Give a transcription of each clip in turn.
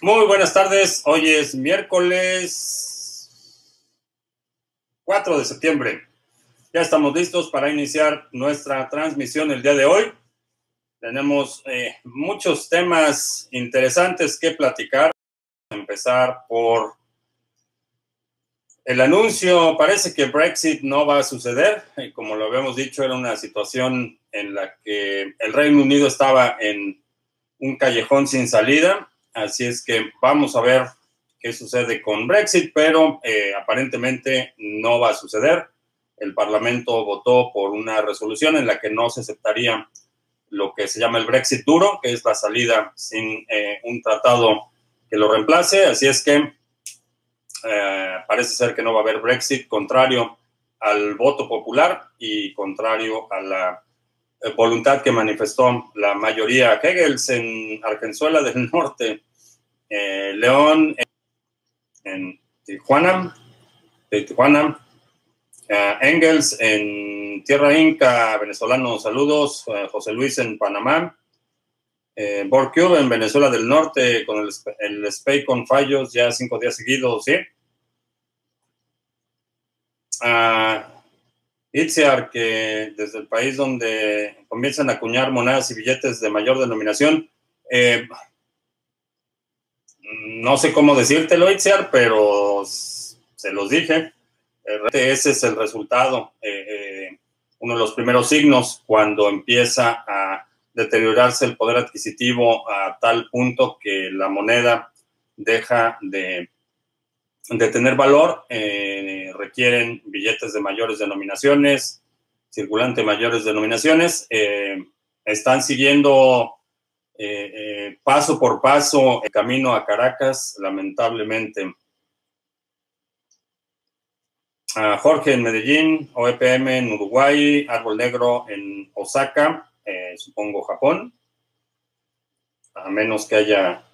Muy buenas tardes. Hoy es miércoles 4 de septiembre. Ya estamos listos para iniciar nuestra transmisión el día de hoy. Tenemos eh, muchos temas interesantes que platicar. Empezar por el anuncio. Parece que Brexit no va a suceder. Como lo habíamos dicho, era una situación en la que el Reino Unido estaba en un callejón sin salida Así es que vamos a ver qué sucede con Brexit, pero eh, aparentemente no va a suceder. El Parlamento votó por una resolución en la que no se aceptaría lo que se llama el Brexit duro, que es la salida sin eh, un tratado que lo reemplace. Así es que eh, parece ser que no va a haber Brexit, contrario al voto popular y contrario a la voluntad que manifestó la mayoría Hegels en Argenzuela del Norte eh, León en, Tijuana, de Tijuana, eh, Engels en Tierra Inca, venezolano, saludos, eh, José Luis en Panamá, eh, en Venezuela del Norte, con el, el con fallos ya cinco días seguidos, ¿sí? Uh, que desde el país donde comienzan a acuñar monedas y billetes de mayor denominación, eh, no sé cómo decírtelo, Itziar, pero se los dije. Ese es el resultado, eh, eh, uno de los primeros signos cuando empieza a deteriorarse el poder adquisitivo a tal punto que la moneda deja de, de tener valor, eh, requieren billetes de mayores denominaciones, circulante mayores denominaciones, están siguiendo eh, eh, paso por paso el camino a Caracas, lamentablemente. Jorge en Medellín, OEPM en Uruguay, Árbol Negro en Osaka, eh, supongo Japón. A menos que haya,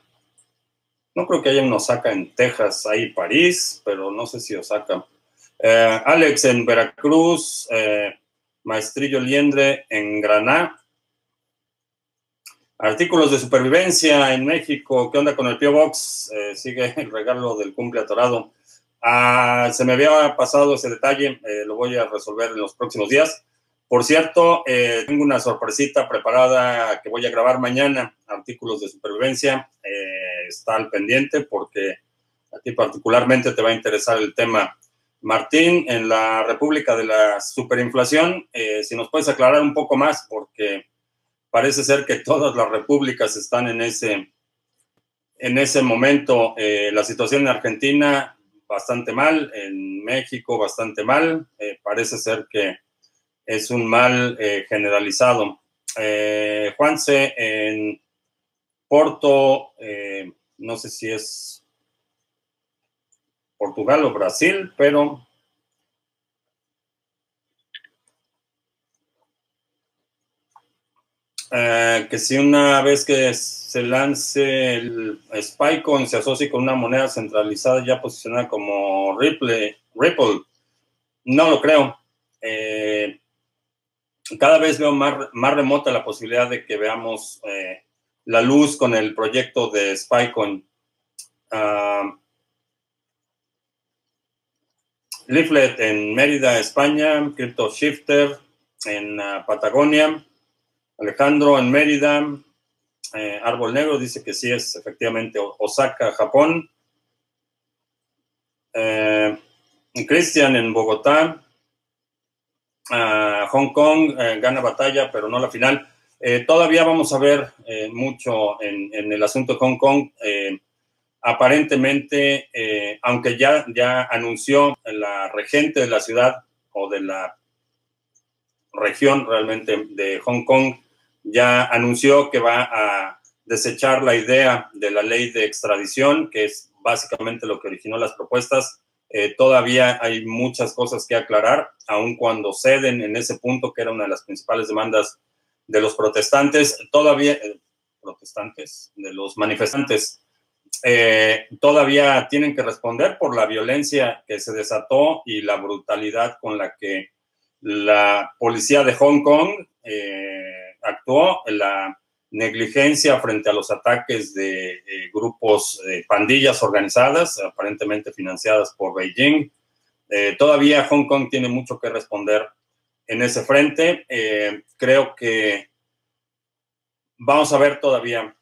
no creo que haya un Osaka en Texas, hay París, pero no sé si Osaka. Alex en Veracruz, Maestrillo Liendre en Granada, Artículos de supervivencia en México. ¿Qué onda con el Pio Box? Eh, sigue el regalo del cumple atorado. Ah, se me había pasado ese detalle. Eh, lo voy a resolver en los próximos días. Por cierto, eh, tengo una sorpresita preparada que voy a grabar mañana. Artículos de supervivencia. está al pendiente porque a ti particularmente te va a interesar el tema. Martín, en la República de la Superinflación, si nos puedes aclarar un poco más, porque Parece ser que todas las repúblicas están en ese, en ese momento. Eh, la situación en Argentina bastante mal, en México bastante mal. Eh, parece ser que es un mal eh, generalizado. Juanse, en Porto, no sé si es Portugal o Brasil, pero Eh, que si una vez que se lance el Spycoin se asocie con una moneda centralizada ya posicionada como Ripple, Ripple no lo creo. Eh, cada vez veo más, más, remota la posibilidad de que veamos eh, la luz con el proyecto de Spycoin. Uh, Leaflet en Mérida, España, Crypto Shifter en uh, Patagonia. Alejandro en Mérida, eh, Árbol Negro dice que sí es efectivamente Osaka, Japón. Eh, Cristian en Bogotá. Ah, Hong Kong eh, gana batalla, pero no la final. todavía vamos a ver mucho en, el asunto de Hong Kong. aparentemente, aunque ya, ya anunció la regente de la ciudad o de la región realmente de Hong Kong ya anunció que va a desechar la idea de la ley de extradición, que es básicamente lo que originó las propuestas. Eh, todavía hay muchas cosas que aclarar, aun cuando ceden en ese punto, que era una de las principales demandas de los protestantes, todavía, eh, protestantes, de los manifestantes, eh, todavía tienen que responder por la violencia que se desató y la brutalidad con la que la policía de Hong Kong actuó, la negligencia frente a los ataques de grupos, de pandillas organizadas, aparentemente financiadas por Beijing. todavía Hong Kong tiene mucho que responder en ese frente. creo que vamos a ver todavía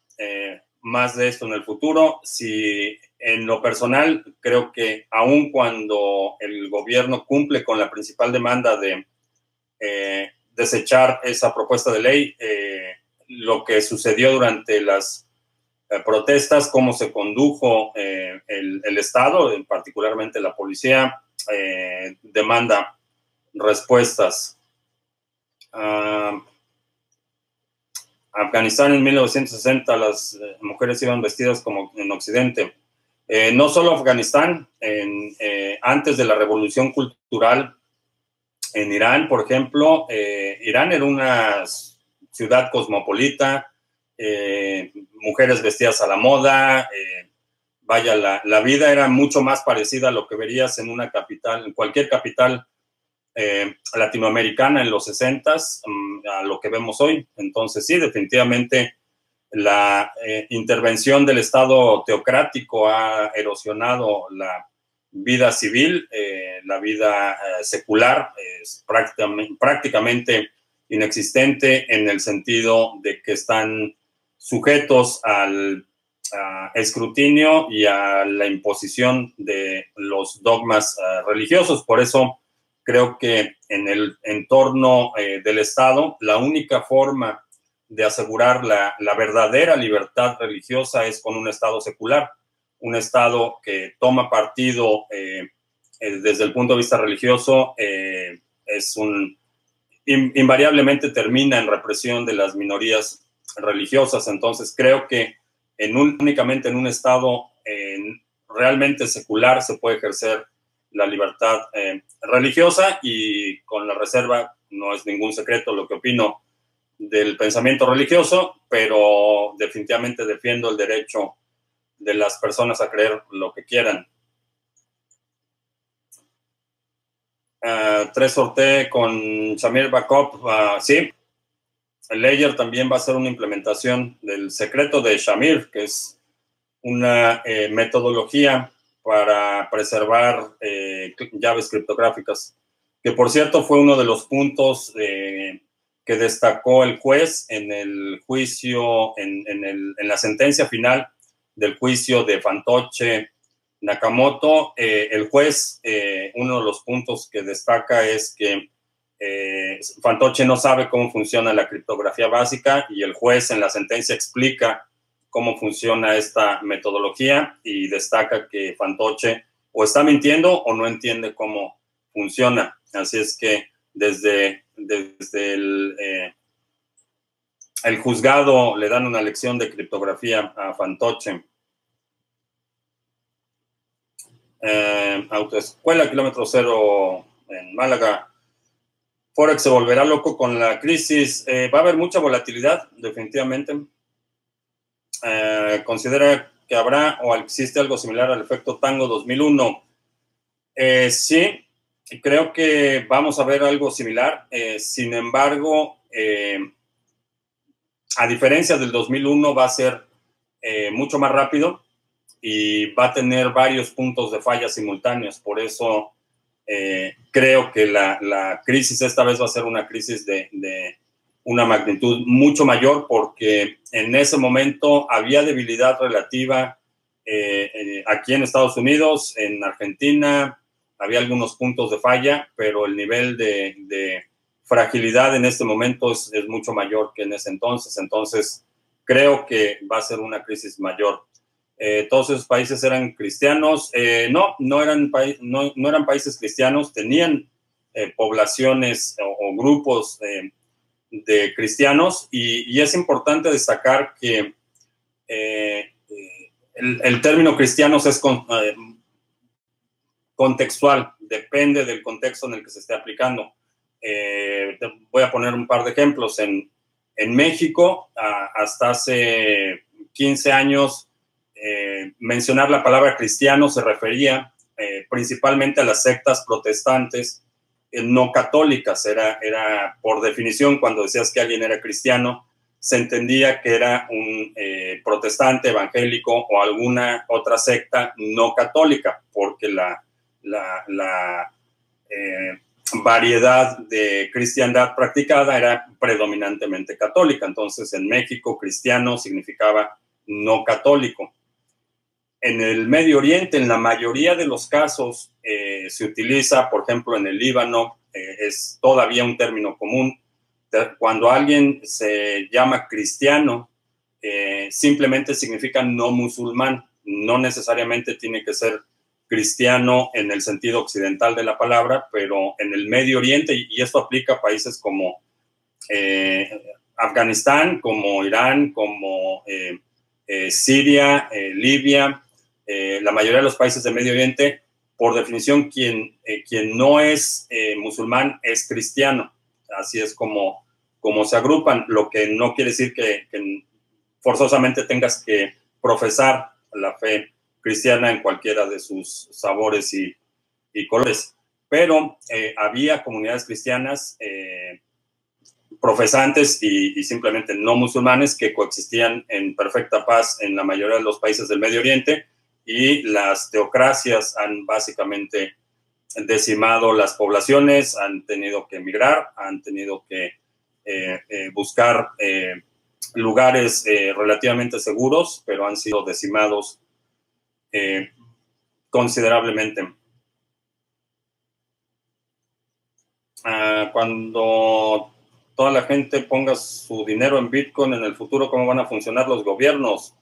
más de esto en el futuro. Si en lo personal, creo que aun cuando el gobierno cumple con la principal demanda de eh, desechar esa propuesta de ley, eh, lo que sucedió durante las eh, protestas, cómo se condujo el, el, Estado, particularmente la policía, demanda respuestas. Ah, Afganistán en 1960 las eh, mujeres iban vestidas como en Occidente. Eh, no solo Afganistán, eh, antes de la revolución cultural en Irán, por ejemplo, Irán era una ciudad cosmopolita, mujeres vestidas a la moda, vaya, la, la, vida era mucho más parecida a lo que verías en una capital, en cualquier capital eh, latinoamericana en los 60 mm, a lo que vemos hoy. Entonces, sí, definitivamente la eh, intervención del Estado teocrático ha erosionado la vida civil, eh, la vida secular es prácticamente, prácticamente inexistente en el sentido de que están sujetos al escrutinio y a la imposición de los dogmas religiosos. Por eso, Creo que en el entorno eh, del Estado, la única forma de asegurar la, verdadera libertad religiosa es con un Estado secular, un Estado que toma partido eh, eh, desde el punto de vista religioso, es un invariablemente termina en represión de las minorías religiosas. Entonces creo que en únicamente en un Estado realmente secular se puede ejercer la libertad eh, religiosa y con la reserva, no es ningún secreto lo que opino del pensamiento religioso, pero definitivamente defiendo el derecho de las personas a creer lo que quieran. Uh, tres sorte con Samir Backup, uh, sí. El Layer también va a ser una implementación del secreto de Shamir, que es una eh, metodología para preservar eh, llaves criptográficas, que por cierto fue uno de los puntos eh, que destacó el juez en el juicio, en, la sentencia final del juicio de Fantoche Nakamoto. Eh, el juez, uno de los puntos que destaca es que Fantoche no sabe cómo funciona la criptografía básica y el juez en la sentencia explica cómo funciona esta metodología y destaca que Fantoche o está mintiendo o no entiende cómo funciona. Así es que desde, desde el, eh, el juzgado le dan una lección de criptografía a Fantoche. Eh, autoescuela, kilómetro cero en Málaga. Forex se volverá loco con la crisis. Eh, va a haber mucha volatilidad, definitivamente. Eh, considera que habrá o existe algo similar al efecto Tango 2001. Eh, sí, creo que vamos a ver algo similar. Sin embargo, a diferencia del 2001, va a ser mucho más rápido y va a tener varios puntos de falla simultáneos. Por eso creo que la, crisis esta vez va a ser una crisis de una magnitud mucho mayor porque en ese momento había debilidad relativa eh, eh, aquí en Estados Unidos, en Argentina, había algunos puntos de falla, pero el nivel de, fragilidad en este momento es, mucho mayor que en ese entonces. Entonces, creo que va a ser una crisis mayor. Eh, todos esos países eran cristianos. no, no eran, no, no, eran países cristianos, tenían poblaciones o, grupos de cristianos y, es importante destacar que eh, el, término cristianos es eh, contextual, depende del contexto en el que se esté aplicando. Eh, voy a poner un par de ejemplos. En, México, hasta hace 15 años, mencionar la palabra cristiano se refería principalmente a las sectas protestantes no católicas. Era, era, por definición, cuando decías que alguien era cristiano, se entendía que era un eh, protestante, evangélico o alguna otra secta no católica, porque la, la, eh, variedad de cristiandad practicada era predominantemente católica. Entonces, en México, cristiano significaba no católico. En el Medio Oriente, en la mayoría de los casos, eh, se utiliza, por ejemplo, en el Líbano, es todavía un término común, cuando alguien se llama cristiano, eh, simplemente significa no musulmán, no necesariamente tiene que ser cristiano en el sentido occidental de la palabra, pero en el Medio Oriente, y esto aplica a países como eh, Afganistán, como Irán, como eh, Siria, Libia, la mayoría de los países del Medio Oriente, por definición, quien, quien no es musulmán es cristiano. Así es como como se agrupan, lo que no quiere decir que, forzosamente tengas que profesar la fe cristiana en cualquiera de sus sabores y, colores. Pero eh, había comunidades cristianas eh, profesantes y, y, simplemente no musulmanes que coexistían en perfecta paz en la mayoría de los países del Medio Oriente y las teocracias han básicamente decimado las poblaciones, han tenido que emigrar, han tenido que eh, eh, buscar eh, lugares relativamente seguros, pero han sido decimados considerablemente. Ah, cuando toda la gente ponga su dinero en Bitcoin en el futuro, ¿cómo van a funcionar los gobiernos?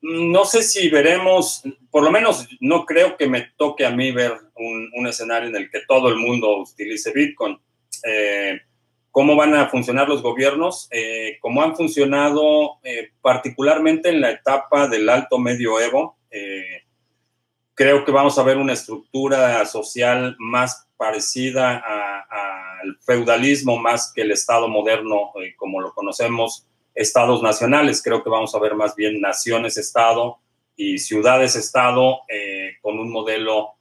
No sé si veremos, por lo menos no creo que me toque a mí ver un, escenario en el que todo el mundo utilice Bitcoin. ¿Cómo van a funcionar los gobiernos? Eh, como han funcionado eh, particularmente en la etapa del alto medioevo, eh, creo que vamos a ver una estructura social más parecida al feudalismo más que el Estado moderno, como lo conocemos, estados nacionales. Creo que vamos a ver más bien naciones-estado y ciudades-estado con un modelo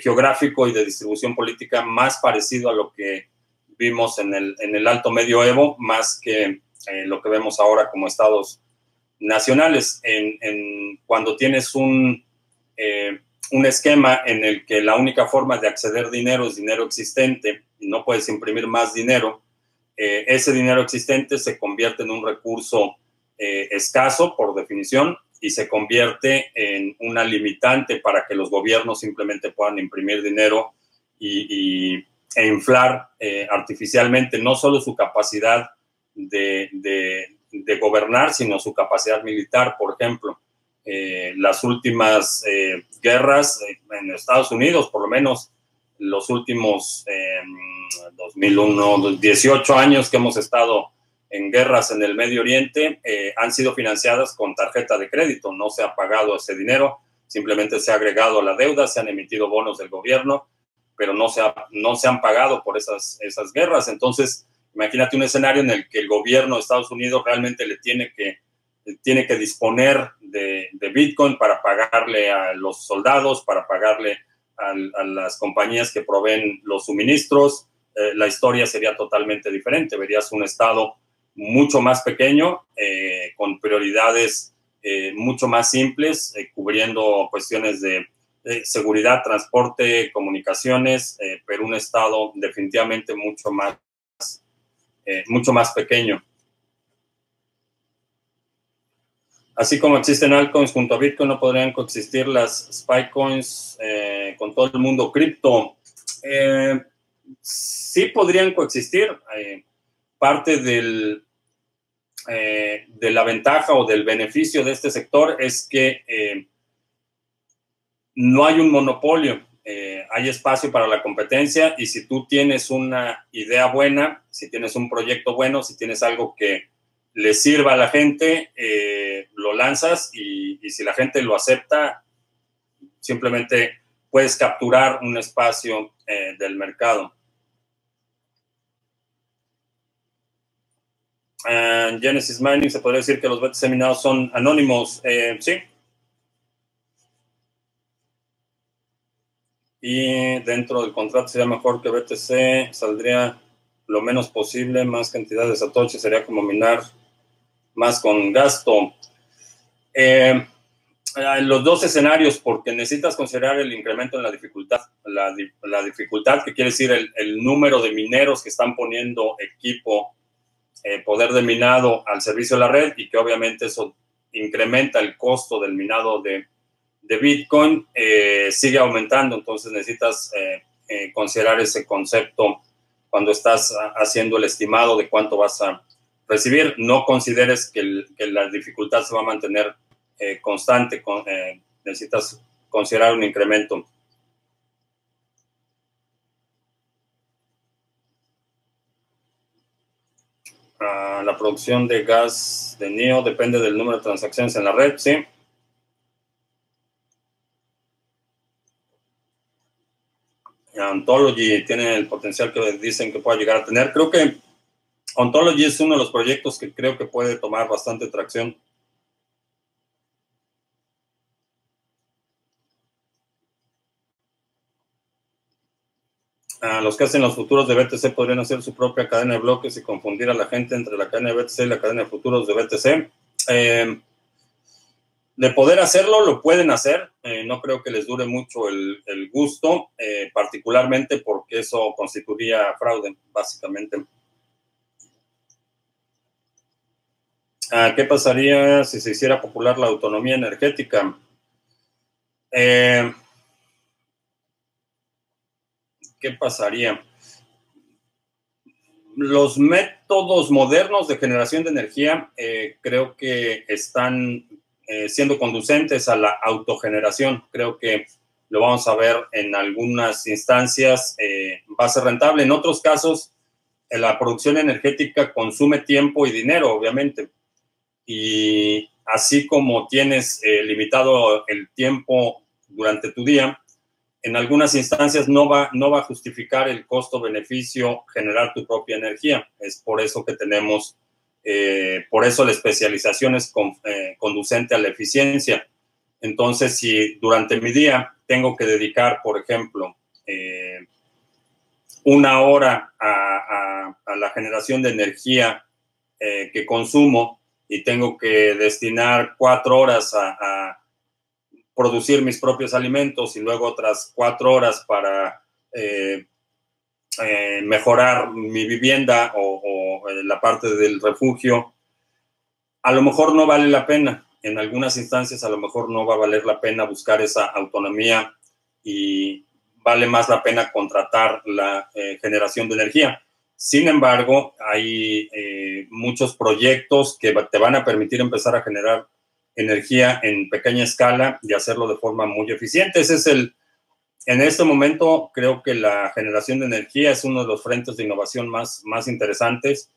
geográfico y de distribución política más parecido a lo que vimos en el, en el alto medioevo, más que eh, lo que vemos ahora como estados nacionales. En, cuando tienes un, eh, un esquema en el que la única forma de acceder dinero es dinero existente y no puedes imprimir más dinero, eh, ese dinero existente se convierte en un recurso escaso por definición y se convierte en una limitante para que los gobiernos simplemente puedan imprimir dinero y e inflar eh, artificialmente no solo su capacidad de, gobernar, sino su capacidad militar, por ejemplo. Eh, las últimas eh, guerras en Estados Unidos, por lo menos los últimos 2001, 18 años que hemos estado en guerras en el Medio Oriente, han sido financiadas con tarjeta de crédito. No se ha pagado ese dinero, simplemente se ha agregado a la deuda, se han emitido bonos del gobierno pero no se, no se han pagado por esas, esas guerras. Entonces, imagínate un escenario en el que el gobierno de Estados Unidos realmente le tiene que, tiene que disponer de, Bitcoin para pagarle a los soldados, para pagarle a, las compañías que proveen los suministros. Eh, la historia sería totalmente diferente. Verías un Estado mucho más pequeño, eh, con prioridades eh, mucho más simples, cubriendo cuestiones de seguridad, transporte, comunicaciones, eh, pero un estado definitivamente mucho más, eh, mucho más pequeño. Así como existen altcoins junto a Bitcoin, no podrían coexistir las spy coins eh, con todo el mundo cripto. sí podrían coexistir. parte del, de la ventaja o del beneficio de este sector es que no hay un monopolio, eh, hay espacio para la competencia y si tú tienes una idea buena, si tienes un proyecto bueno, si tienes algo que le sirva a la gente, eh, lo lanzas y, si la gente lo acepta, simplemente puedes capturar un espacio eh, del mercado. Genesis Mining, se podría decir que los BTC minados son anónimos. sí, y dentro del contrato sería mejor que BTC saldría lo menos posible, más cantidad de satoshi sería como minar más con gasto. Eh, en los dos escenarios, porque necesitas considerar el incremento en la dificultad, la, dificultad que quiere decir el, número de mineros que están poniendo equipo, eh, poder de minado al servicio de la red y que obviamente eso incrementa el costo del minado de, de Bitcoin, eh, sigue aumentando, entonces necesitas considerar ese concepto cuando estás haciendo el estimado de cuánto vas a recibir. No consideres que, la dificultad se va a mantener eh, constante, eh, necesitas considerar un incremento. Ah, la producción de gas de NIO depende del número de transacciones en la red, sí. Ontology tiene el potencial que dicen que pueda llegar a tener. Creo que Ontology es uno de los proyectos que creo que puede tomar bastante tracción. los que hacen los futuros de BTC podrían hacer su propia cadena de bloques y confundir a la gente entre la cadena de BTC y la cadena de futuros de BTC. Eh, de poder hacerlo, lo pueden hacer. Eh, no creo que les dure mucho el, gusto, eh, particularmente porque eso constituiría fraude, básicamente. Ah, ¿Qué pasaría si se hiciera popular la autonomía energética? Eh, ¿Qué pasaría? Los métodos modernos de generación de energía creo que están eh, siendo conducentes a la autogeneración. Creo que lo vamos a ver en algunas instancias, eh, va a ser rentable. En otros casos, eh, la producción energética consume tiempo y dinero, obviamente. Y así como tienes limitado el tiempo durante tu día, en algunas instancias no va, no va a justificar el costo-beneficio generar tu propia energía. Es por eso que tenemos eh, por eso la especialización es eh, conducente a la eficiencia. Entonces, si durante mi día tengo que dedicar, por ejemplo, eh, una hora a, la generación de energía que consumo y tengo que destinar cuatro horas a, producir mis propios alimentos y luego otras cuatro horas para eh, mejorar mi vivienda o, eh, la parte del refugio, a lo mejor no vale la pena. En algunas instancias a lo mejor no va a valer la pena buscar esa autonomía y vale más la pena contratar la eh, generación de energía. Sin embargo, hay muchos proyectos que te van a permitir empezar a generar energía en pequeña escala y hacerlo de forma muy eficiente. Ese es el, en este momento creo que la generación de energía es uno de los frentes de innovación más, más interesantes.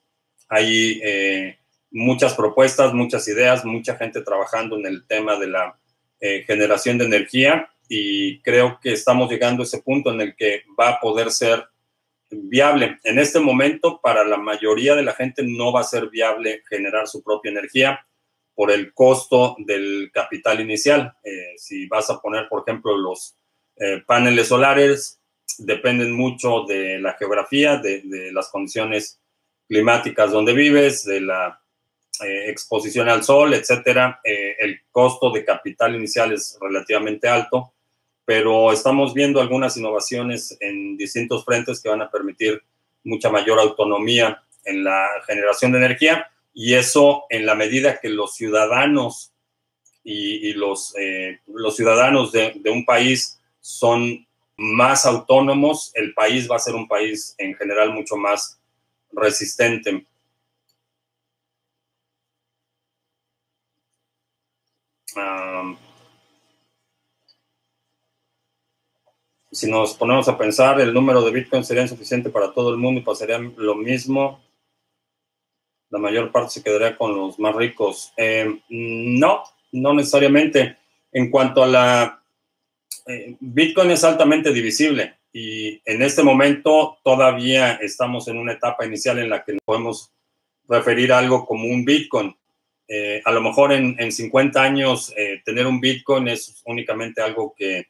Hay eh, muchas propuestas, muchas ideas, mucha gente trabajando en el tema de la eh, generación de energía y creo que estamos llegando a ese punto en el que va a poder ser viable. En este momento, para la mayoría de la gente no va a ser viable generar su propia energía por el costo del capital inicial. Eh, si vas a poner, por ejemplo, los eh, paneles solares dependen mucho de la geografía, de, las condiciones climáticas donde vives, de la eh, exposición al sol, etcétera. Eh, el costo de capital inicial es relativamente alto, pero estamos viendo algunas innovaciones en distintos frentes que van a permitir mucha mayor autonomía en la generación de energía y eso en la medida que los ciudadanos y, los, los ciudadanos de un país son más autónomos, el país va a ser un país en general mucho más resistente. si nos ponemos a pensar, el número de Bitcoin sería insuficiente para todo el mundo y pasaría lo mismo. La mayor parte se quedaría con los más ricos. Eh, no, no necesariamente. En cuanto a la eh, Bitcoin es altamente divisible y en este momento todavía estamos en una etapa inicial en la que podemos referir algo como un Bitcoin. Eh, a lo mejor en, 50 años eh, tener un Bitcoin es únicamente algo que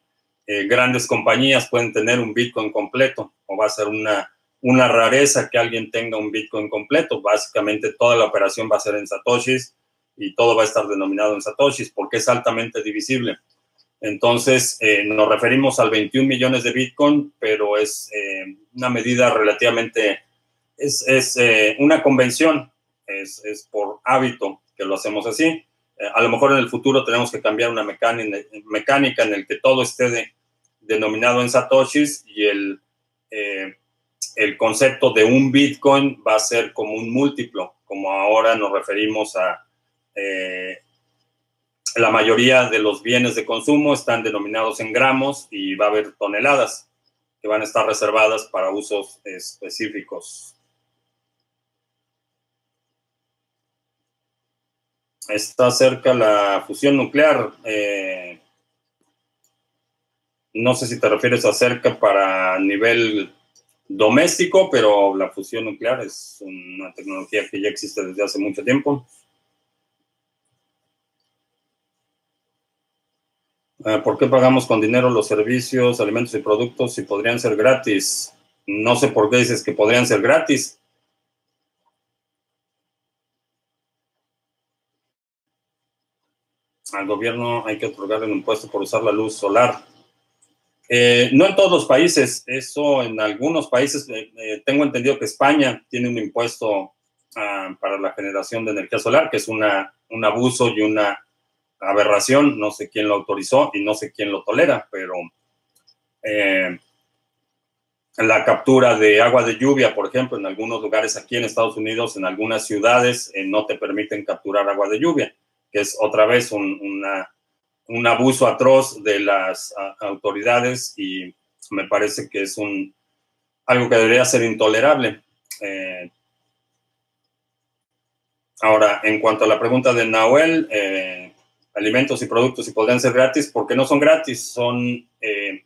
grandes compañías pueden tener un Bitcoin completo o va a ser una una rareza que alguien tenga un Bitcoin completo. Básicamente toda la operación va a ser en Satoshis y todo va a estar denominado en Satoshis porque es altamente divisible. Entonces, eh, nos referimos al 21 millones de Bitcoin, pero es eh, una medida relativamente, es, es eh, una convención, es, es, por hábito que lo hacemos así. a lo mejor en el futuro tenemos que cambiar una mecánica, mecánica en el que todo esté denominado en Satoshis y el, el concepto de un Bitcoin va a ser como un múltiplo, como ahora nos referimos a la mayoría de los bienes de consumo están denominados en gramos y va a haber toneladas que van a estar reservadas para usos específicos. Está cerca la fusión nuclear. Eh, no sé si te refieres a cerca para nivel doméstico, pero la fusión nuclear es una tecnología que ya existe desde hace mucho tiempo. ¿Por qué pagamos con dinero los servicios, alimentos y productos si podrían ser gratis? No sé por qué dices que podrían ser gratis. Al gobierno hay que otorgar un impuesto por usar la luz solar. Eh, no en todos los países, eso en algunos países, eh, tengo entendido que España tiene un impuesto ah, para la generación de energía solar, que es una, un abuso y una aberración, no sé quién lo autorizó y no sé quién lo tolera, pero eh, la captura de agua de lluvia, por ejemplo, en algunos lugares aquí en Estados Unidos, en algunas ciudades, eh, no te permiten capturar agua de lluvia, que es otra vez un, un abuso atroz de las autoridades y me parece que es un, algo que debería ser intolerable. Eh, ahora, en cuanto a la pregunta de Nahuel, alimentos y productos y podrían ser gratis, porque no son gratis, son eh,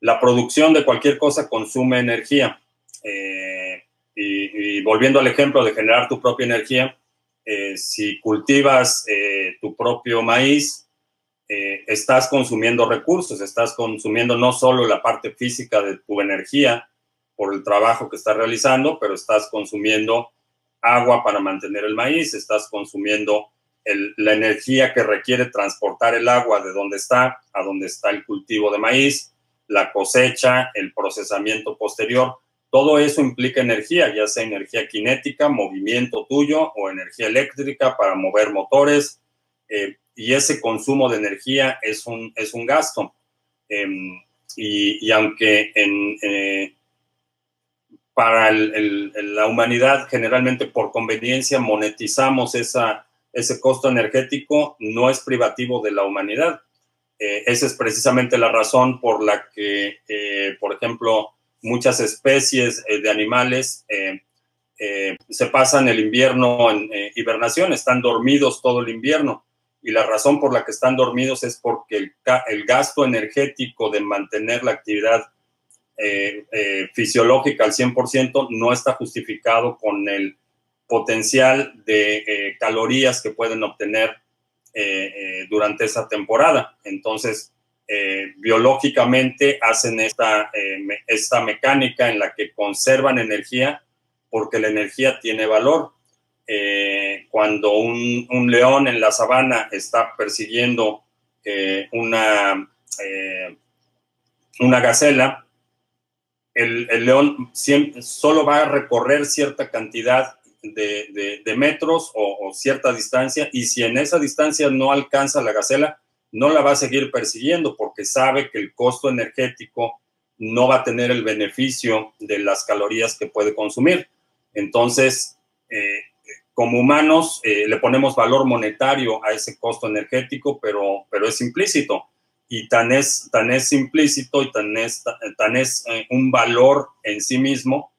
la producción de cualquier cosa consume energía. Eh, y, volviendo al ejemplo de generar tu propia energía, eh, si cultivas tu propio maíz, estás consumiendo recursos, estás consumiendo no solo la parte física de tu energía por el trabajo que estás realizando, pero estás consumiendo agua para mantener el maíz, estás consumiendo la energía que requiere transportar el agua de donde está a donde está el cultivo de maíz, la cosecha, el procesamiento posterior. Todo eso implica energía, ya sea energía cinética, movimiento tuyo o energía eléctrica para mover motores. Eh, y ese consumo de energía es un, es un gasto. Em, y, aunque en, eh, para la humanidad generalmente por conveniencia monetizamos esa, ese costo energético no es privativo de la humanidad. Eh, esa es precisamente la razón por la que, eh, por ejemplo, muchas especies eh, de animales se pasan el invierno en hibernación, están dormidos todo el invierno. Y la razón por la que están dormidos es porque el gasto energético de mantener la actividad fisiológica al 100% no está justificado con el potencial de eh, calorías que pueden obtener eh, eh, durante esa temporada. Entonces, biológicamente hacen esta, esta mecánica en la que conservan energía porque la energía tiene valor. cuando un, un, león en la sabana está persiguiendo una, una gacela, el, el, león solo va a recorrer cierta cantidad de, metros o, cierta distancia y si en esa distancia no alcanza la gacela, no la va a seguir persiguiendo porque sabe que el costo energético no va a tener el beneficio de las calorías que puede consumir. Entonces, eh, como humanos eh, le ponemos valor monetario a ese costo energético, pero, pero es implícito. Y tan es, tan es implícito y tan es, tan es eh, un valor en sí mismo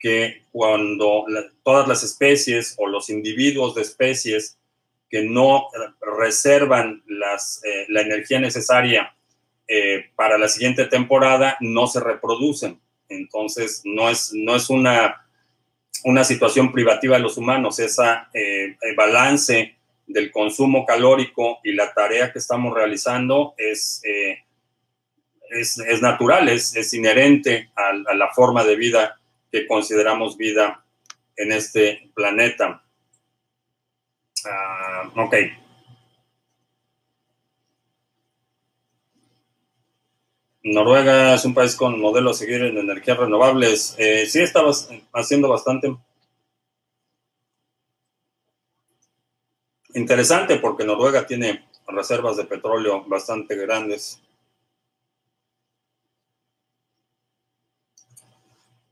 que cuando todas las especies o los individuos de especies que no reservan eh, la energía necesaria eh, para la siguiente temporada no se reproducen. Entonces, no es, no es una, una situación privativa de los humanos, esa eh, balance del consumo calórico y la tarea que estamos realizando es, es, es natural, es, es inherente a, la forma de vida que consideramos vida en este planeta. Ah, ok. Noruega es un país con modelo a seguir en energías renovables. Eh, sí, está haciendo bastante. Interesante porque Noruega tiene reservas de petróleo bastante grandes.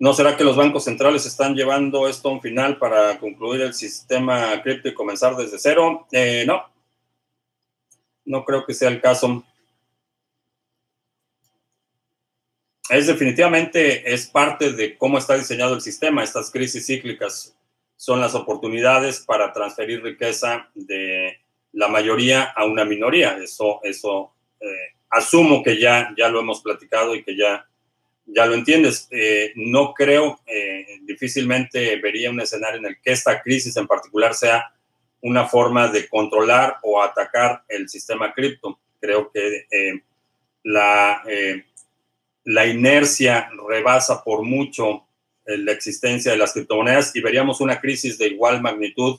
¿No será que los bancos centrales están llevando esto a un final para concluir el sistema cripto y comenzar desde cero? Eh, no, no creo que sea el caso. Es definitivamente, es parte de cómo está diseñado el sistema. Estas crisis cíclicas son las oportunidades para transferir riqueza de la mayoría a una minoría. Eso, eso eh, asumo que ya, ya lo hemos platicado y que ya, ya lo entiendes. Eh, no creo, eh, difícilmente vería un escenario en el que esta crisis en particular sea una forma de controlar o atacar el sistema cripto. Creo que la, la inercia rebasa por mucho la existencia de las criptomonedas y veríamos una crisis de igual magnitud,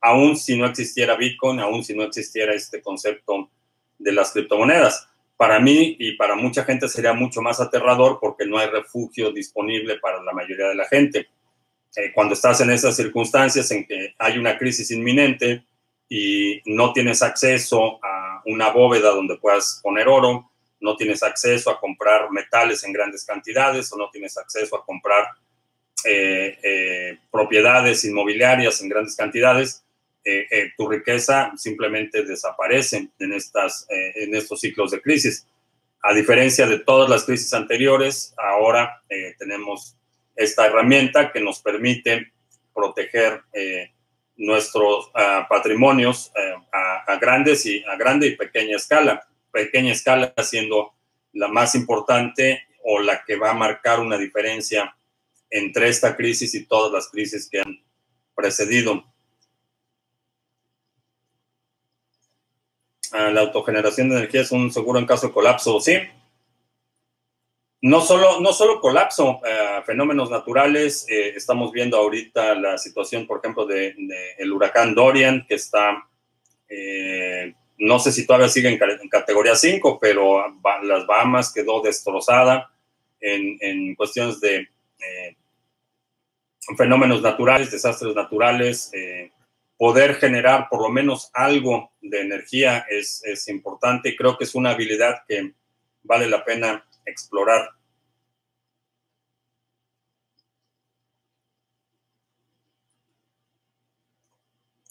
aún si no existiera Bitcoin, aún si no existiera este concepto de las criptomonedas. Para mí y para mucha gente sería mucho más aterrador porque no hay refugio disponible para la mayoría de la gente. Eh, cuando estás en esas circunstancias en que hay una crisis inminente y no tienes acceso a una bóveda donde puedas poner oro, no tienes acceso a comprar metales en grandes cantidades o no tienes acceso a comprar eh, eh, propiedades inmobiliarias en grandes cantidades, eh, tu riqueza simplemente desaparece en, estas, en estos ciclos de crisis. A diferencia de todas las crisis anteriores, ahora tenemos esta herramienta que nos permite proteger nuestros ah, patrimonios a, grandes y a grande y pequeña escala. Pequeña escala siendo la más importante o la que va a marcar una diferencia entre esta crisis y todas las crisis que han precedido. La autogeneración de energía es un seguro en caso de colapso, sí. No solo, no solo colapso, eh, fenómenos naturales. Eh, estamos viendo ahorita la situación, por ejemplo, del de, el huracán Dorian, que está, eh, no sé si todavía sigue en, categoría 5, pero las Bahamas quedó destrozada en, en cuestiones de fenómenos naturales, desastres naturales, poder generar por lo menos algo de energía es, importante creo que es una habilidad que vale la pena explorar.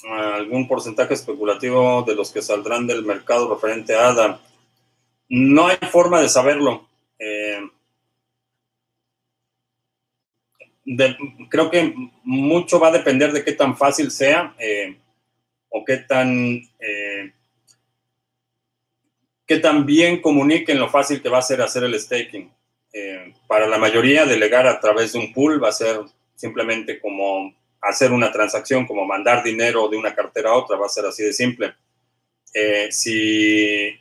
¿Algún porcentaje especulativo de los que saldrán del mercado referente a ADA? No hay forma de saberlo. Eh, creo que mucho va a depender de qué tan fácil sea eh, o qué tan, eh, qué tan bien comuniquen lo fácil que va a ser hacer el staking. Eh, para la mayoría, delegar a través de un pool va a ser simplemente como hacer una transacción, como mandar dinero de una cartera a otra, va a ser así de simple. si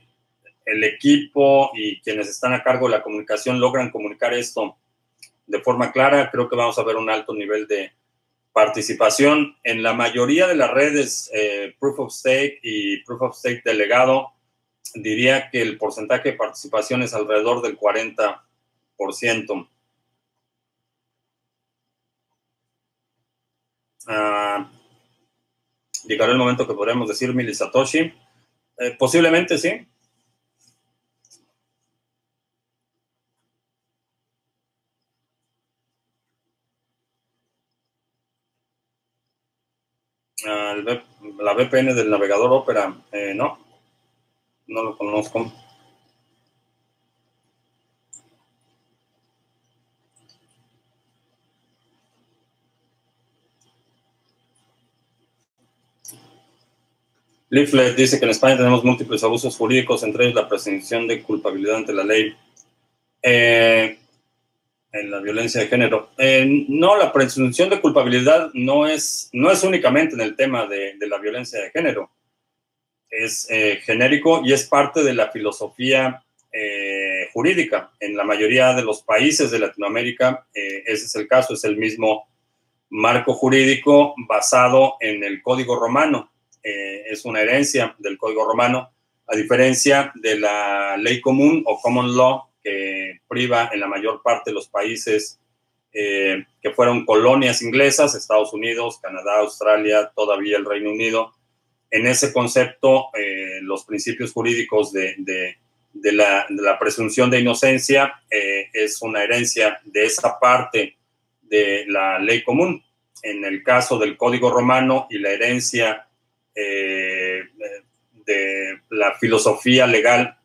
el equipo y quienes están a cargo de la comunicación logran comunicar esto de forma clara, creo que vamos a ver un alto nivel de participación. En la mayoría de las redes eh, Proof of Stake y Proof of Stake delegado, diría que el porcentaje de participación es alrededor del 40%. Ah, llegará el momento que podremos decir Mili Satoshi. Eh, posiblemente sí. La VPN del navegador Opera, eh, no, no lo conozco. Leaflet dice que en España tenemos múltiples abusos jurídicos, entre ellos la presunción de culpabilidad ante la ley. Eh, en la violencia de género. Eh, no, la presunción de culpabilidad no es, no es únicamente en el tema de, la violencia de género. Es eh, genérico y es parte de la filosofía eh, jurídica. En la mayoría de los países de Latinoamérica, ese es el caso, es el mismo marco jurídico basado en el Código Romano. es una herencia del Código Romano, a diferencia de la ley común o common law priva en la mayor parte de los países eh, que fueron colonias inglesas, Estados Unidos, Canadá, Australia, todavía el Reino Unido. En ese concepto, eh, los principios jurídicos de, la, presunción de inocencia eh, es una herencia de esa parte de la ley común. En el caso del Código Romano y la herencia de la filosofía legal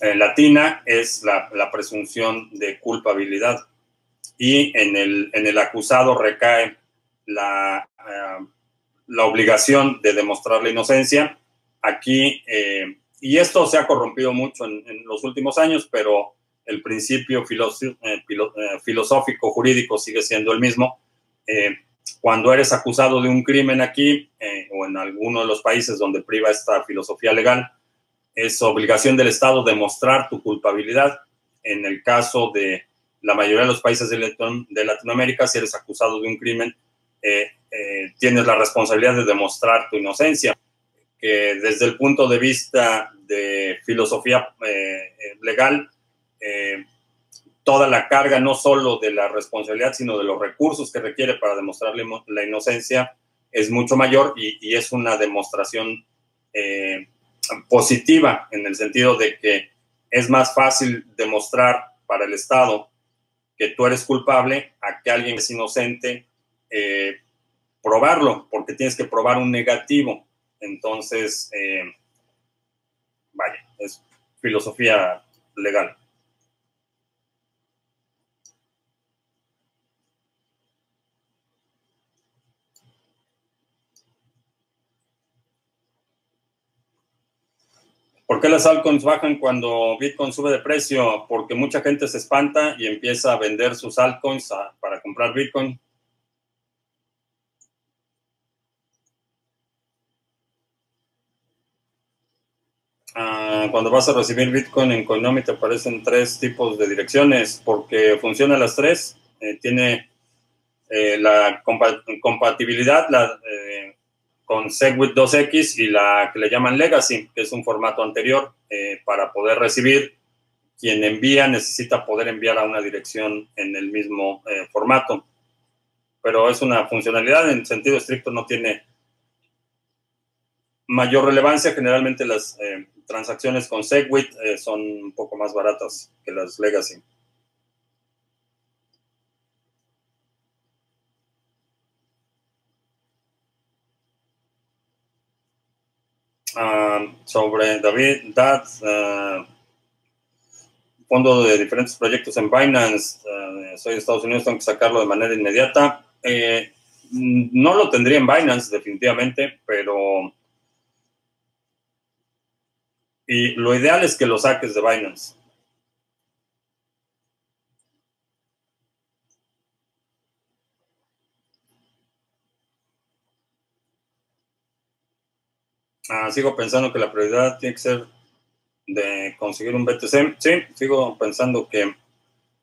eh, latina es la, presunción de culpabilidad y en el, en el acusado recae la, eh, la, obligación de demostrar la inocencia. Aquí, eh, y esto se ha corrompido mucho en, los últimos años, pero el principio filosófico jurídico sigue siendo el mismo. cuando eres acusado de un crimen aquí o en alguno de los países donde priva esta filosofía legal, es obligación del Estado demostrar tu culpabilidad. En el caso de la mayoría de los países de, Latinoamérica, si eres acusado de un crimen, eh, eh, tienes la responsabilidad de demostrar tu inocencia, que desde el punto de vista de filosofía eh, legal, toda la carga no solo de la responsabilidad, sino de los recursos que requiere para demostrar la inocencia es mucho mayor y es una demostración positiva en el sentido de que es más fácil demostrar para el Estado que tú eres culpable a que alguien es inocente, eh, probarlo, porque tienes que probar un negativo. Entonces, eh, vaya, es filosofía legal. ¿Por qué las altcoins bajan cuando Bitcoin sube de precio? Porque mucha gente se espanta y empieza a vender sus altcoins para comprar Bitcoin. Ah, cuando vas a recibir Bitcoin en Coinomi te aparecen tres tipos de direcciones porque funciona las tres. Eh, tiene eh, la compatibilidad, la, eh, con Segwit 2X y la que le llaman Legacy, que es un formato anterior eh, para poder recibir. Quien envía necesita poder enviar a una dirección en el mismo eh, formato. Pero es una funcionalidad, en sentido estricto no tiene mayor relevancia. Generalmente las eh, transacciones con Segwit son un poco más baratas que las Legacy. Sobre David Dad, uh, fondo de diferentes proyectos en Binance. Uh, soy de Estados Unidos, tengo que sacarlo de manera inmediata. Eh, no lo tendría en Binance, definitivamente, pero. Y lo ideal es que lo saques de Binance. Ah, sigo pensando que la prioridad tiene que ser de conseguir un BTC. Sí, sigo pensando que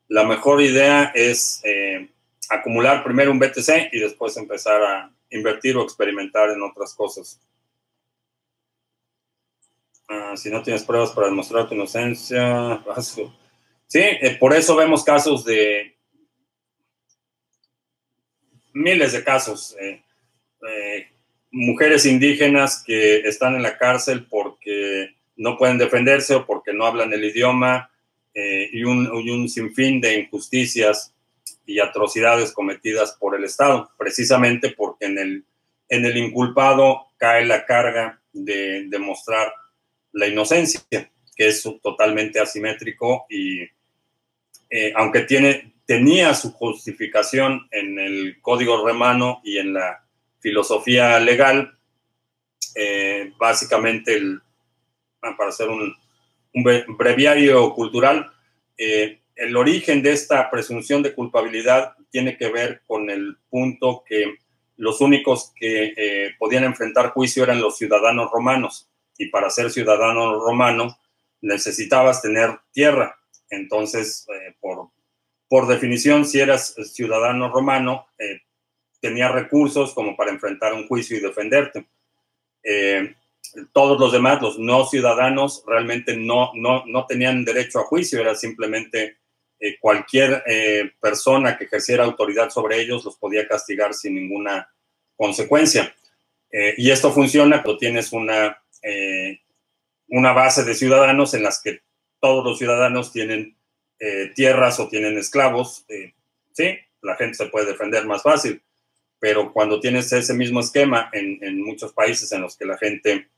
la mejor idea es eh, acumular primero un BTC y después empezar a invertir o experimentar en otras cosas. Ah, si no tienes pruebas para demostrar tu inocencia, sí, eh, por eso vemos casos de miles de casos. Eh, mujeres indígenas que están en la cárcel porque no pueden defenderse o porque no hablan el idioma eh, y, un, un, sinfín de injusticias y atrocidades cometidas por el Estado, precisamente porque en el, en el inculpado cae la carga de demostrar la inocencia, que es totalmente asimétrico y eh, aunque tiene, tenía su justificación en el código romano y en la filosofía legal, eh, básicamente, ah, para hacer un, breviario cultural, eh, el origen de esta presunción de culpabilidad tiene que ver con el punto que los únicos que eh, podían enfrentar juicio eran los ciudadanos romanos. Y para ser ciudadano romano necesitabas tener tierra. Entonces, por, por definición, si eras ciudadano romano, tenía recursos como para enfrentar un juicio y defenderte. Eh, todos los demás, los no ciudadanos, realmente no, no, no tenían derecho a juicio, era simplemente eh, cualquier eh, persona que ejerciera autoridad sobre ellos los podía castigar sin ninguna consecuencia. y esto funciona cuando tienes una, una base de ciudadanos en las que todos los ciudadanos tienen tierras o tienen esclavos. sí, la gente se puede defender más fácil pero cuando tienes ese mismo esquema en, muchos países en los que la gente,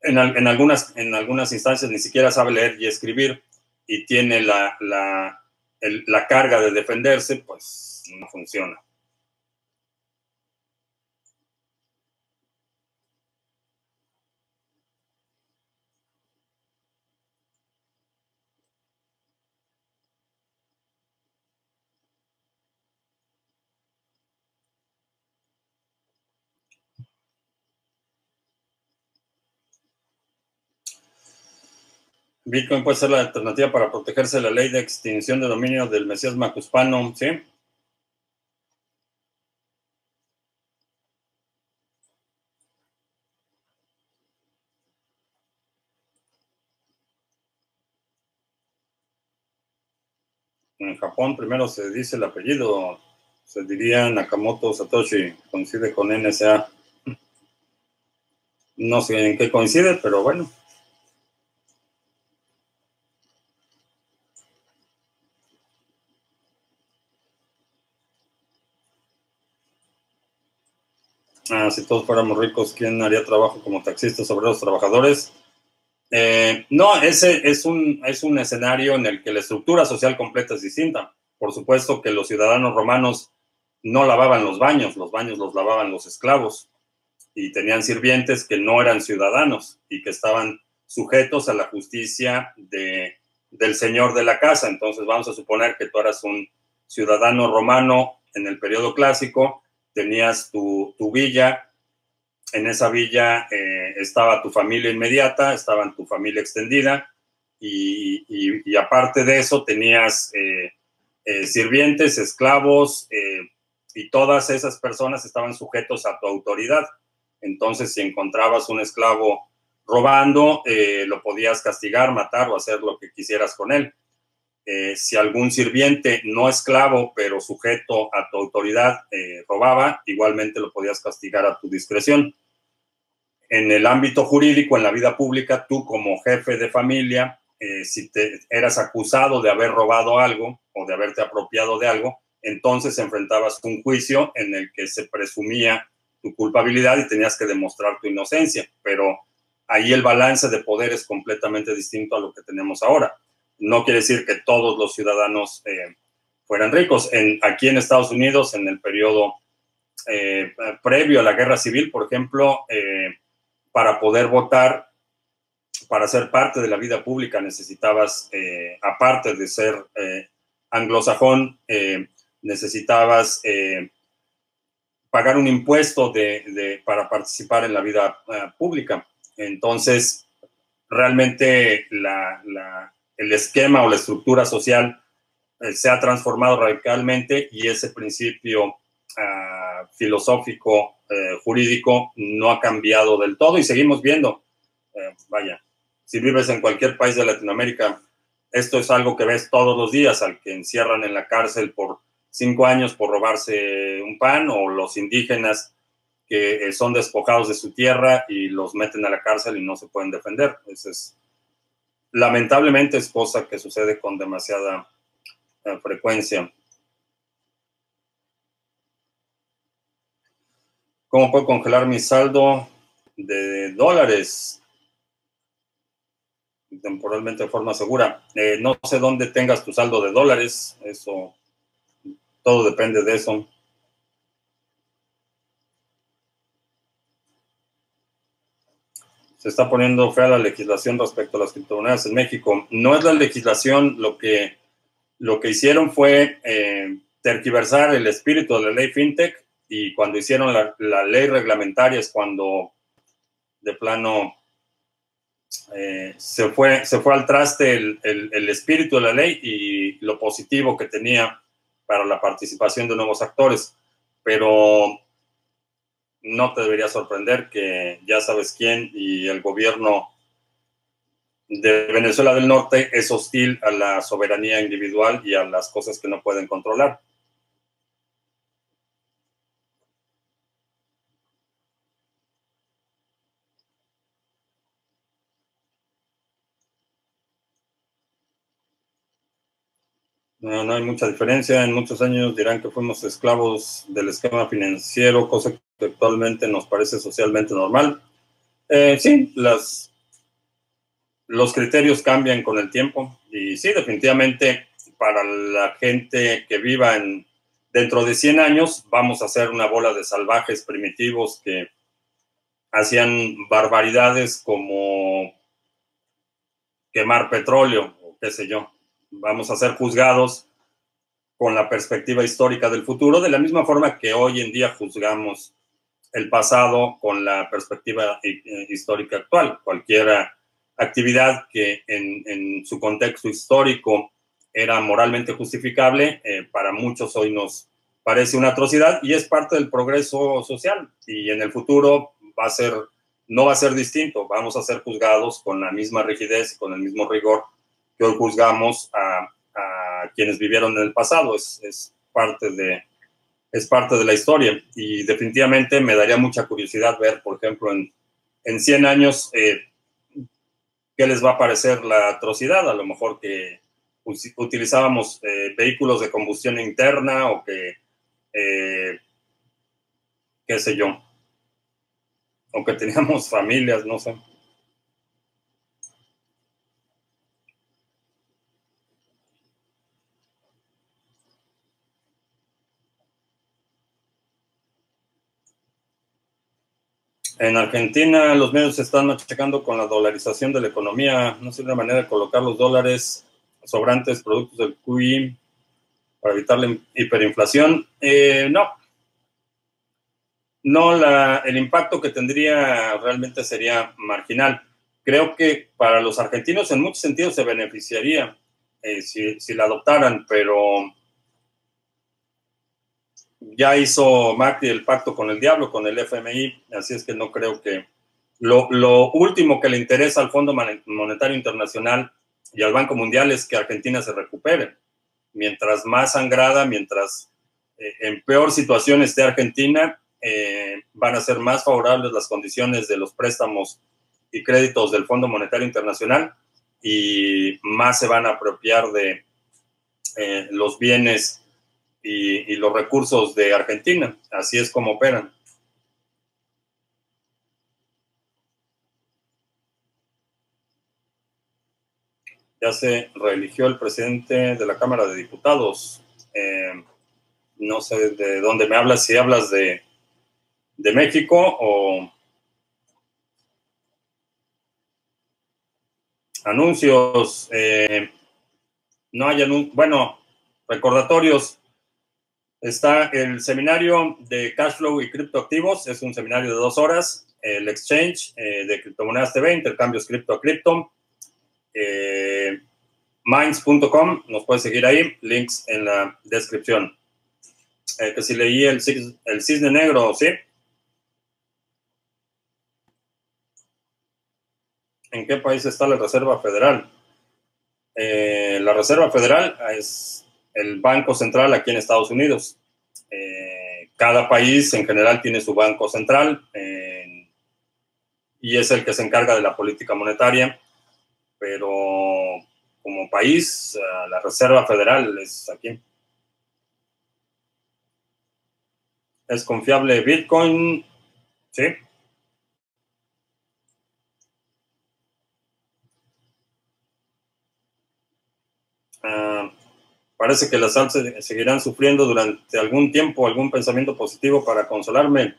en, algunas, en algunas instancias ni siquiera sabe leer y escribir y tiene la, la carga de defenderse, pues no funciona. Bitcoin puede ser la alternativa para protegerse de la ley de extinción de dominio del Mesías Macuspano, ¿sí? En Japón primero se dice el apellido, se diría Nakamoto Satoshi, coincide con NSA. No sé en qué coincide, pero bueno. Si todos fuéramos ricos, ¿quién haría trabajo como taxistas, los trabajadores? Eh, no, ese es un, es un escenario en el que la estructura social completa es distinta. Por supuesto que los ciudadanos romanos no lavaban los baños, los baños los lavaban los esclavos y tenían sirvientes que no eran ciudadanos y que estaban sujetos a la justicia de, del señor de la casa. Entonces vamos a suponer que tú eras un ciudadano romano en el periodo clásico tenías tu, villa, en esa villa eh, estaba tu familia inmediata, estaba tu familia extendida y, aparte de eso tenías eh, eh, sirvientes, esclavos y todas esas personas estaban sujetos a tu autoridad. Entonces, si encontrabas un esclavo robando, lo podías castigar, matar o hacer lo que quisieras con él. Eh, si algún sirviente no esclavo, pero sujeto a tu autoridad, eh, robaba, igualmente lo podías castigar a tu discreción. En el ámbito jurídico, en la vida pública, tú como jefe de familia, eh, si te eras acusado de haber robado algo o de haberte apropiado de algo, entonces enfrentabas un juicio en el que se presumía tu culpabilidad y tenías que demostrar tu inocencia, pero ahí el balance de poder es completamente distinto a lo que tenemos ahora no quiere decir que todos los ciudadanos eh, fueran ricos. Aquí en Estados Unidos, en el periodo eh, previo a la guerra civil, por ejemplo, eh, para poder votar, para ser parte de la vida pública, necesitabas, aparte de ser anglosajón, necesitabas pagar un impuesto de, para participar en la vida pública. Entonces, realmente la, el esquema o la estructura social eh, se ha transformado radicalmente y ese principio ah, filosófico, eh, jurídico, no ha cambiado del todo y seguimos viendo, eh, vaya, si vives en cualquier país de Latinoamérica, esto es algo que ves todos los días, al que encierran en la cárcel por cinco años por robarse un pan o los indígenas que son despojados de su tierra y los meten a la cárcel y no se pueden defender. Ese es lamentablemente es cosa que sucede con demasiada eh, frecuencia. ¿Cómo puedo congelar mi saldo de dólares temporalmente de forma segura? Eh, no sé dónde tengas tu saldo de dólares, eso, todo depende de eso. Se está poniendo fea la legislación respecto a las criptomonedas en México. No es la legislación, lo que, lo que hicieron fue eh, tergiversar el espíritu de la ley FinTech y cuando hicieron la, ley reglamentaria es cuando de plano eh, se, fue, se fue al traste el, el, espíritu de la ley y lo positivo que tenía para la participación de nuevos actores. Pero no te debería sorprender que ya sabes quién y el gobierno de Venezuela del Norte es hostil a la soberanía individual y a las cosas que no pueden controlar. No, hay mucha diferencia. En muchos años dirán que fuimos esclavos del esquema financiero, cosa que actualmente nos parece socialmente normal. Eh, sí, las, los criterios cambian con el tiempo y sí, definitivamente para la gente que viva en, dentro de 100 años vamos a ser una bola de salvajes primitivos que hacían barbaridades como quemar petróleo o qué sé yo vamos a ser juzgados con la perspectiva histórica del futuro, de la misma forma que hoy en día juzgamos el pasado con la perspectiva eh, histórica actual. Cualquier actividad que en, su contexto histórico era moralmente justificable, eh, para muchos hoy nos parece una atrocidad y es parte del progreso social. Y en el futuro va a ser, no va a ser distinto, vamos a ser juzgados con la misma rigidez y con el mismo rigor que hoy juzgamos a, quienes vivieron en el pasado. Es, parte de, es parte de la historia y definitivamente me daría mucha curiosidad ver, por ejemplo, en, en 100 años, eh, qué les va a parecer la atrocidad. A lo mejor que utilizábamos eh, vehículos de combustión interna o que, eh, qué sé yo, o que teníamos familias, no sé. En Argentina los medios se están machacando con la dolarización de la economía. No sé una manera de colocar los dólares sobrantes, productos del QI, para evitar la hiperinflación. Eh, no. No, el impacto que tendría realmente sería marginal. Creo que para los argentinos en muchos sentidos se beneficiaría eh, si la adoptaran, pero ya hizo Macri el pacto con el diablo, con el FMI, así es que no creo que lo, último que le interesa al Fondo Monetario Internacional y al Banco Mundial es que Argentina se recupere. Mientras más sangrada, mientras eh, en peor situación esté Argentina, eh, van a ser más favorables las condiciones de los préstamos y créditos del Fondo Monetario Internacional y más se van a apropiar de eh, los bienes y, los recursos de Argentina. Así es como operan. Ya se reeligió el presidente de la Cámara de Diputados. Eh, no sé de dónde me hablas, si hablas de, de México o anuncios. Eh, no hay anuncios. Bueno, recordatorios. Está el seminario de Cashflow y criptoactivos, es un seminario de dos horas. El exchange eh, de criptomonedas TV, intercambios cripto a cripto. Eh, minds.com, nos puede seguir ahí, links en la descripción. Eh, que si leí el, el cisne negro, ¿sí? ¿En qué país está la Reserva Federal? la Reserva Federal es el Banco Central aquí en Estados Unidos. Eh, cada país en general tiene su banco central y es el que se encarga de la política monetaria, pero como país, eh, la Reserva Federal es aquí. ¿Es confiable Bitcoin? Sí. Parece que las alzas seguirán sufriendo durante algún tiempo algún pensamiento positivo para consolarme.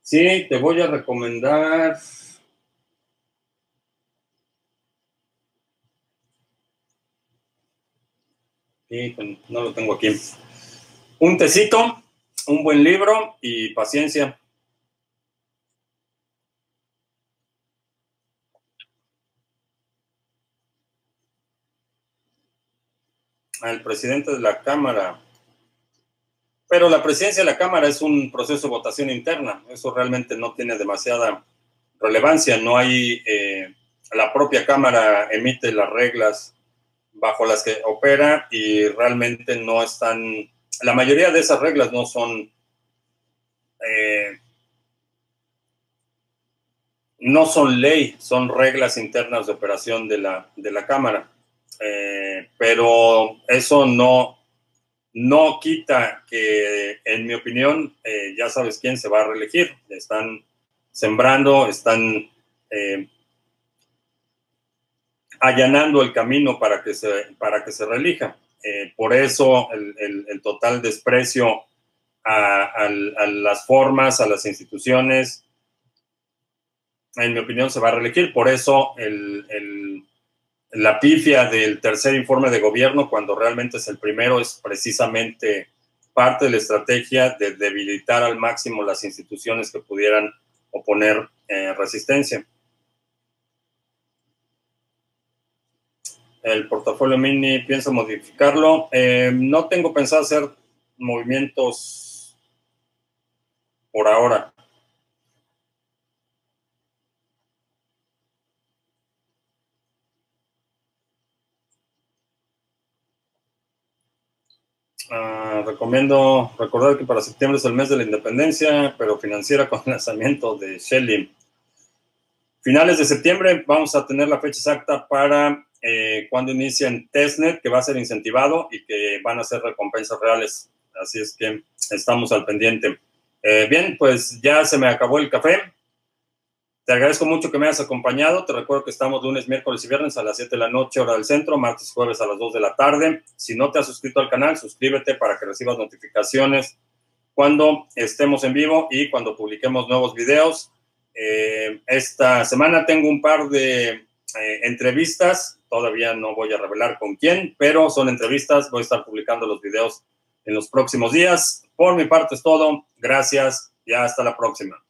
Sí, te voy a recomendar. no lo tengo aquí. Un tecito, un buen libro y paciencia. Al presidente de la Cámara. Pero la presidencia de la Cámara es un proceso de votación interna. Eso realmente no tiene demasiada relevancia. No hay. Eh, la propia Cámara emite las reglas bajo las que opera y realmente no están. La mayoría de esas reglas no son. Eh, no son ley, son reglas internas de operación de la, de la Cámara. Eh, pero eso no, no quita que, en mi opinión, eh, ya sabes quién se va a reelegir. Están sembrando, están eh, allanando el camino para que se, para que se reelija. por eso el, total desprecio a, las formas, a las instituciones, en mi opinión, se va a reelegir. Por eso el la pifia del tercer informe de gobierno, cuando realmente es el primero, es precisamente parte de la estrategia de debilitar al máximo las instituciones que pudieran oponer eh, resistencia. El portafolio mini pienso modificarlo. Eh, no tengo pensado hacer movimientos por ahora. Ah, recomiendo recordar que para septiembre es el mes de la independencia, pero financiera con el lanzamiento de Shelly. Finales de septiembre vamos a tener la fecha exacta para eh, cuando inician testnet, que va a ser incentivado y que van a ser recompensas reales. Así es que estamos al pendiente. Eh, bien, pues ya se me acabó el café. Te agradezco mucho que me hayas acompañado. Te recuerdo que estamos lunes, miércoles y viernes a las 7 de la noche, hora del centro, martes y jueves a las 2 de la tarde. Si no te has suscrito al canal, suscríbete para que recibas notificaciones cuando estemos en vivo y cuando publiquemos nuevos videos. Eh, esta semana tengo un par de eh, entrevistas. Todavía no voy a revelar con quién, pero son entrevistas. Voy a estar publicando los videos en los próximos días. Por mi parte es todo. Gracias y hasta la próxima.